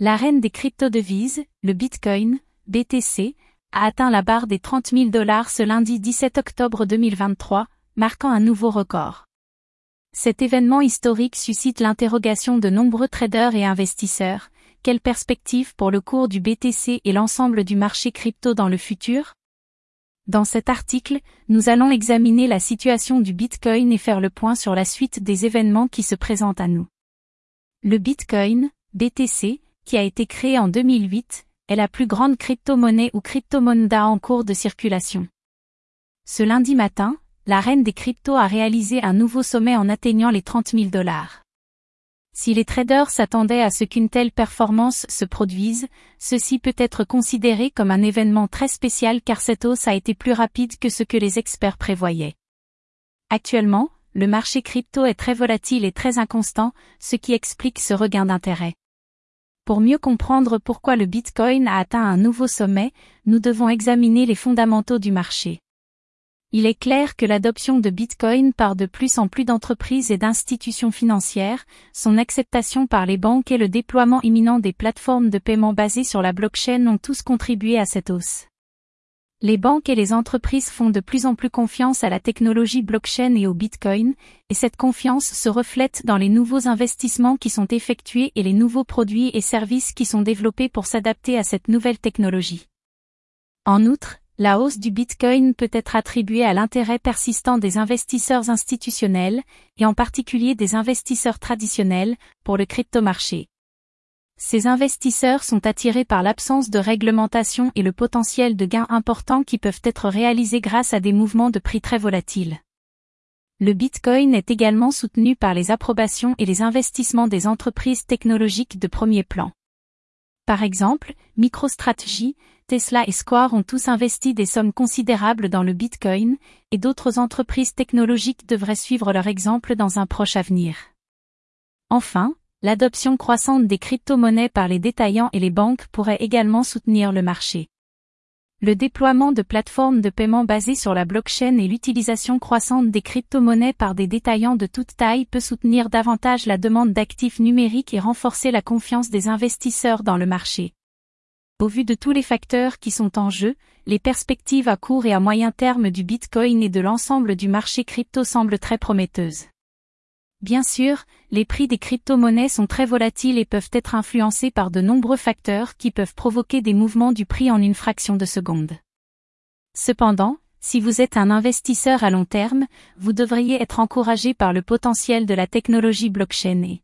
La reine des crypto-devises, le Bitcoin, BTC, a atteint la barre des 30 000 dollars ce lundi 17 octobre 2023, marquant un nouveau record. Cet événement historique suscite l'interrogation de nombreux traders et investisseurs. Quelle perspective pour le cours du BTC et l'ensemble du marché crypto dans le futur? Dans cet article, nous allons examiner la situation du Bitcoin et faire le point sur la suite des événements qui se présentent à nous. Le Bitcoin, BTC, qui a été créée en 2008, est la plus grande crypto-monnaie ou crypto-moneda en cours de circulation. Ce lundi matin, la reine des cryptos a réalisé un nouveau sommet en atteignant les 30 000 dollars. Si les traders s'attendaient à ce qu'une telle performance se produise, ceci peut être considéré comme un événement très spécial car cette hausse a été plus rapide que ce que les experts prévoyaient. Actuellement, le marché crypto est très volatile et très inconstant, ce qui explique ce regain d'intérêt. Pour mieux comprendre pourquoi le Bitcoin a atteint un nouveau sommet, nous devons examiner les fondamentaux du marché. Il est clair que l'adoption de Bitcoin par de plus en plus d'entreprises et d'institutions financières, son acceptation par les banques et le déploiement imminent des plateformes de paiement basées sur la blockchain ont tous contribué à cette hausse. Les banques et les entreprises font de plus en plus confiance à la technologie blockchain et au Bitcoin, et cette confiance se reflète dans les nouveaux investissements qui sont effectués et les nouveaux produits et services qui sont développés pour s'adapter à cette nouvelle technologie. En outre, la hausse du Bitcoin peut être attribuée à l'intérêt persistant des investisseurs institutionnels, et en particulier des investisseurs traditionnels, pour le cryptomarché. Ces investisseurs sont attirés par l'absence de réglementation et le potentiel de gains importants qui peuvent être réalisés grâce à des mouvements de prix très volatiles. Le Bitcoin est également soutenu par les approbations et les investissements des entreprises technologiques de premier plan. Par exemple, MicroStrategy, Tesla et Square ont tous investi des sommes considérables dans le Bitcoin, et d'autres entreprises technologiques devraient suivre leur exemple dans un proche avenir. Enfin, l'adoption croissante des crypto-monnaies par les détaillants et les banques pourrait également soutenir le marché. Le déploiement de plateformes de paiement basées sur la blockchain et l'utilisation croissante des crypto-monnaies par des détaillants de toute taille peut soutenir davantage la demande d'actifs numériques et renforcer la confiance des investisseurs dans le marché. Au vu de tous les facteurs qui sont en jeu, les perspectives à court et à moyen terme du Bitcoin et de l'ensemble du marché crypto semblent très prometteuses. Bien sûr, les prix des crypto-monnaies sont très volatiles et peuvent être influencés par de nombreux facteurs qui peuvent provoquer des mouvements du prix en une fraction de seconde. Cependant, si vous êtes un investisseur à long terme, vous devriez être encouragé par le potentiel de la technologie blockchain et,